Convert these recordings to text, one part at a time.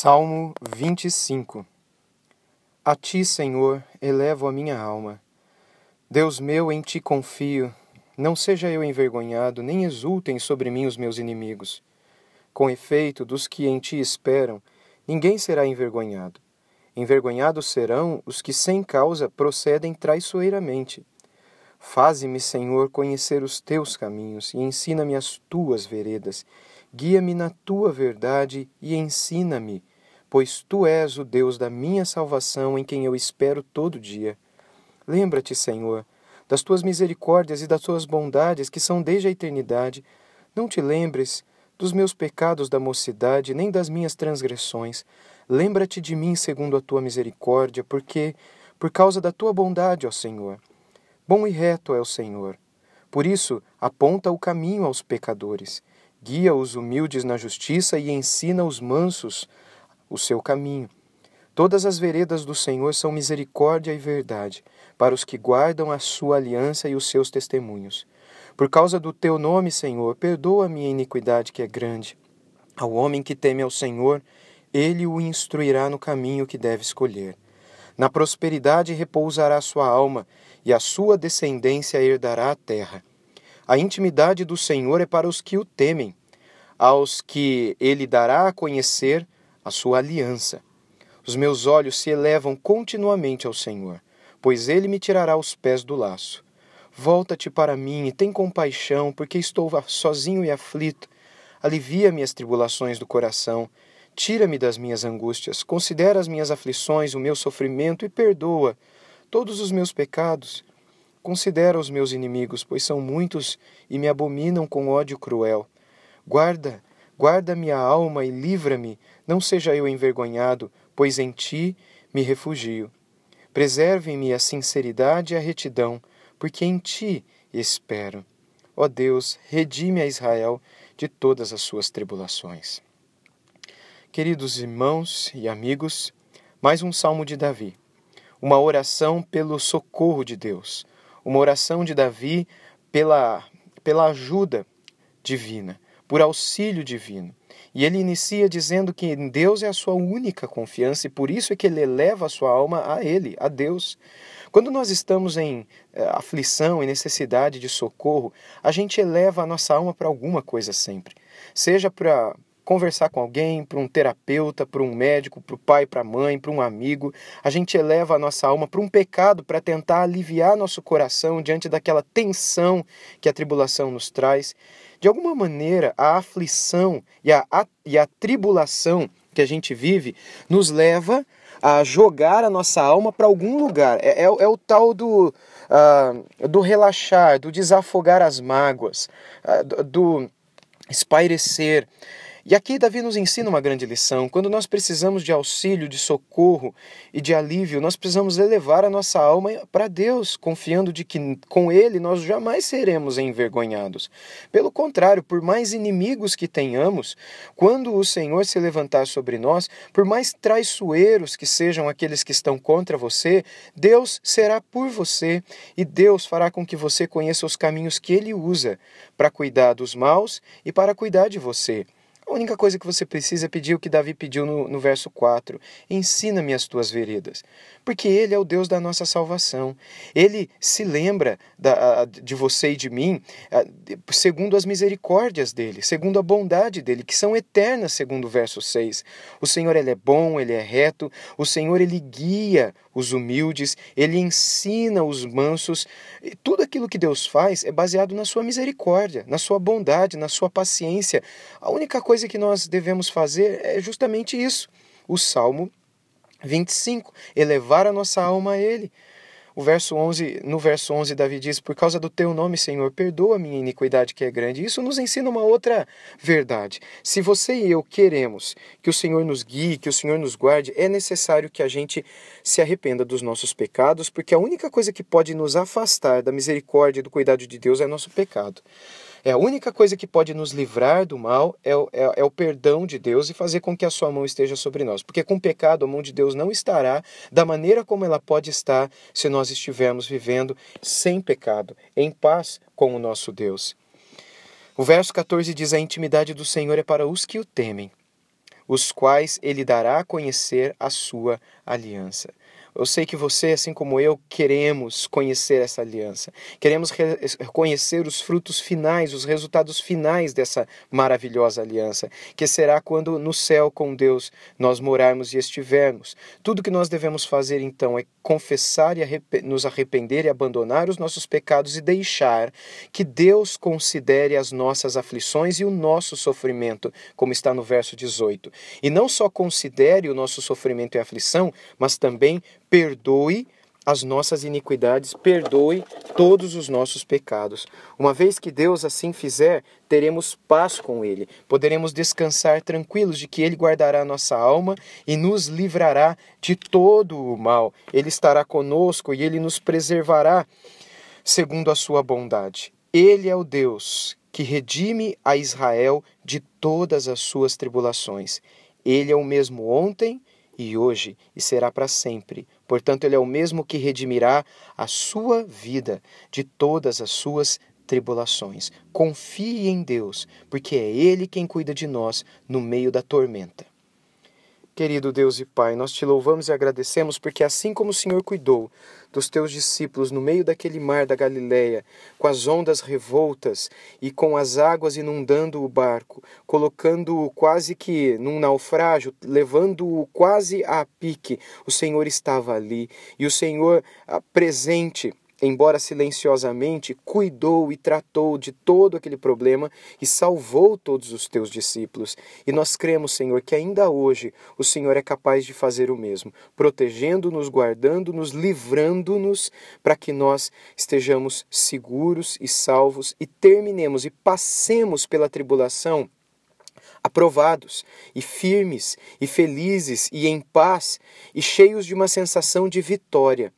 Salmo 25 A ti, Senhor, elevo a minha alma. Deus meu, em ti confio. Não seja eu envergonhado, nem exultem sobre mim os meus inimigos. Com efeito, dos que em ti esperam, ninguém será envergonhado. Envergonhados serão os que sem causa procedem traiçoeiramente. Faze-me, Senhor, conhecer os teus caminhos e ensina-me as tuas veredas Guia-me na tua verdade e ensina-me, pois tu és o Deus da minha salvação em quem eu espero todo dia. Lembra-te, Senhor, das tuas misericórdias e das tuas bondades que são desde a eternidade. Não te lembres dos meus pecados da mocidade, nem das minhas transgressões. Lembra-te de mim segundo a tua misericórdia, porque, por causa da tua bondade, ó Senhor. Bom e reto é o Senhor. Por isso, aponta o caminho aos pecadores guia os humildes na justiça e ensina os mansos o seu caminho. Todas as veredas do Senhor são misericórdia e verdade, para os que guardam a sua aliança e os seus testemunhos. Por causa do teu nome, Senhor, perdoa a minha iniquidade que é grande. Ao homem que teme ao Senhor, ele o instruirá no caminho que deve escolher. Na prosperidade repousará sua alma, e a sua descendência herdará a terra. A intimidade do Senhor é para os que o temem, aos que ele dará a conhecer a sua aliança. Os meus olhos se elevam continuamente ao Senhor, pois ele me tirará os pés do laço. Volta-te para mim e tem compaixão, porque estou sozinho e aflito. Alivia-me as tribulações do coração. Tira-me das minhas angústias. Considera as minhas aflições, o meu sofrimento e perdoa todos os meus pecados Considera os meus inimigos, pois são muitos e me abominam com ódio cruel. Guarda, guarda minha alma e livra-me, não seja eu envergonhado, pois em ti me refugio. Preserve-me a sinceridade e a retidão, porque em ti espero. Ó Deus, redime a Israel de todas as suas tribulações. Queridos irmãos e amigos, mais um salmo de Davi, uma oração pelo socorro de Deus uma oração de Davi pela, pela ajuda divina, por auxílio divino. E ele inicia dizendo que em Deus é a sua única confiança e por isso é que ele eleva a sua alma a Ele, a Deus. Quando nós estamos em eh, aflição e necessidade de socorro, a gente eleva a nossa alma para alguma coisa sempre. Seja para conversar com alguém, para um terapeuta, para um médico, para o pai, para a mãe, para um amigo. A gente eleva a nossa alma para um pecado para tentar aliviar nosso coração diante daquela tensão que a tribulação nos traz. De alguma maneira, a aflição e a, a, e a tribulação que a gente vive nos leva a jogar a nossa alma para algum lugar. É, é, é, o tal do, uh, do relaxar, do desafogar as mágoas, uh, do, do espairecer. E aqui Davi nos ensina uma grande lição. Quando nós precisamos de auxílio, de socorro e de alívio, nós precisamos elevar a nossa alma para Deus, confiando de que com Ele nós jamais seremos envergonhados. Pelo contrário, por mais inimigos que tenhamos, quando o Senhor se levantar sobre nós, por mais traiçoeiros que sejam aqueles que estão contra você, Deus será por você e Deus fará com que você conheça os caminhos que Ele usa para cuidar dos maus e para cuidar de você. A única coisa que você precisa é pedir o que Davi pediu no, no verso 4: Ensina-me as tuas veredas. Porque Ele é o Deus da nossa salvação. Ele se lembra da, de você e de mim segundo as misericórdias dele, segundo a bondade dele, que são eternas, segundo o verso 6. O Senhor ele é bom, ele é reto, o Senhor ele guia os humildes, ele ensina os mansos. E tudo aquilo que Deus faz é baseado na sua misericórdia, na sua bondade, na sua paciência. A única coisa que nós devemos fazer é justamente isso. O Salmo 25, elevar a nossa alma a ele. O verso 11, no verso 11, Davi diz: Por causa do teu nome, Senhor, perdoa a minha iniquidade que é grande. Isso nos ensina uma outra verdade. Se você e eu queremos que o Senhor nos guie, que o Senhor nos guarde, é necessário que a gente se arrependa dos nossos pecados, porque a única coisa que pode nos afastar da misericórdia e do cuidado de Deus é nosso pecado. É a única coisa que pode nos livrar do mal é o, é, é o perdão de Deus e fazer com que a sua mão esteja sobre nós. Porque com o pecado a mão de Deus não estará da maneira como ela pode estar se nós estivermos vivendo sem pecado, em paz com o nosso Deus. O verso 14 diz: A intimidade do Senhor é para os que o temem. os quais ele dará a conhecer a sua aliança. Eu sei que você, assim como eu, queremos conhecer essa aliança. Queremos conhecer os frutos finais, os resultados finais dessa maravilhosa aliança, que será quando no céu com Deus nós morarmos e estivermos. Tudo que nós devemos fazer então é confessar e nos arrepender e abandonar os nossos pecados e deixar que Deus considere as nossas aflições e o nosso sofrimento, como está no verso 18. E não só considere o nosso sofrimento e aflição, mas também perdoe as nossas iniquidades, perdoe todos os nossos pecados. Uma vez que Deus assim fizer, teremos paz com Ele, poderemos descansar tranquilos de que Ele guardará nossa alma e nos livrará de todo o mal. Ele estará conosco e Ele nos preservará segundo a sua bondade. Ele é o Deus que redime a Israel de todas as suas tribulações. Ele é o mesmo ontem e hoje e será para sempre. Portanto, ele é o mesmo que redimirá a sua vida de todas as suas tribulações. Confie em Deus, porque é ele quem cuida de nós no meio da tormenta. Querido Deus e Pai, nós te louvamos e agradecemos porque assim como o Senhor cuidou dos teus discípulos no meio daquele mar da Galileia, com as ondas revoltas e com as águas inundando o barco, colocando-o quase que num naufrágio, levando-o quase a pique, o Senhor estava ali e o Senhor ah, presente embora silenciosamente, cuidou e tratou de todo aquele problema e salvou todos os teus discípulos. E nós cremos, Senhor, que ainda hoje o Senhor é capaz de fazer o mesmo, protegendo-nos, guardando-nos, livrando-nos, para que nós estejamos seguros e salvos e terminemos e passemos pela tribulação aprovados e firmes e felizes e em paz e cheios de uma sensação de vitória.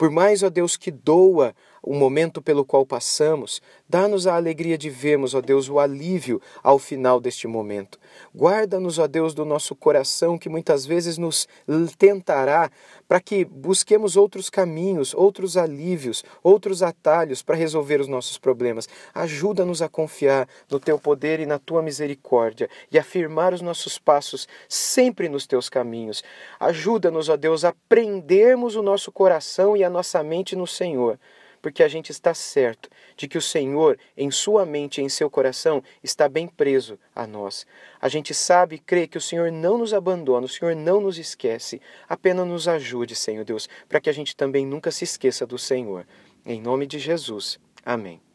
Por mais, ó Deus, que doa o momento pelo qual passamos, dá-nos a alegria de vermos, ó Deus, o alívio ao final deste momento. Guarda-nos, ó Deus, do nosso coração que muitas vezes nos tentará para que busquemos outros caminhos, outros alívios, outros atalhos para resolver os nossos problemas. Ajuda-nos a confiar no teu poder e na tua misericórdia e a firmar os nossos passos sempre nos teus caminhos. Ajuda-nos, ó Deus, a prendermos o nosso coração e a nossa mente no Senhor porque a gente está certo de que o Senhor, em sua mente e em seu coração, está bem preso a nós. A gente sabe e crê que o Senhor não nos abandona, o Senhor não nos esquece. Apenas nos ajude, Senhor Deus, para que a gente também nunca se esqueça do Senhor. Em nome de Jesus. Amém.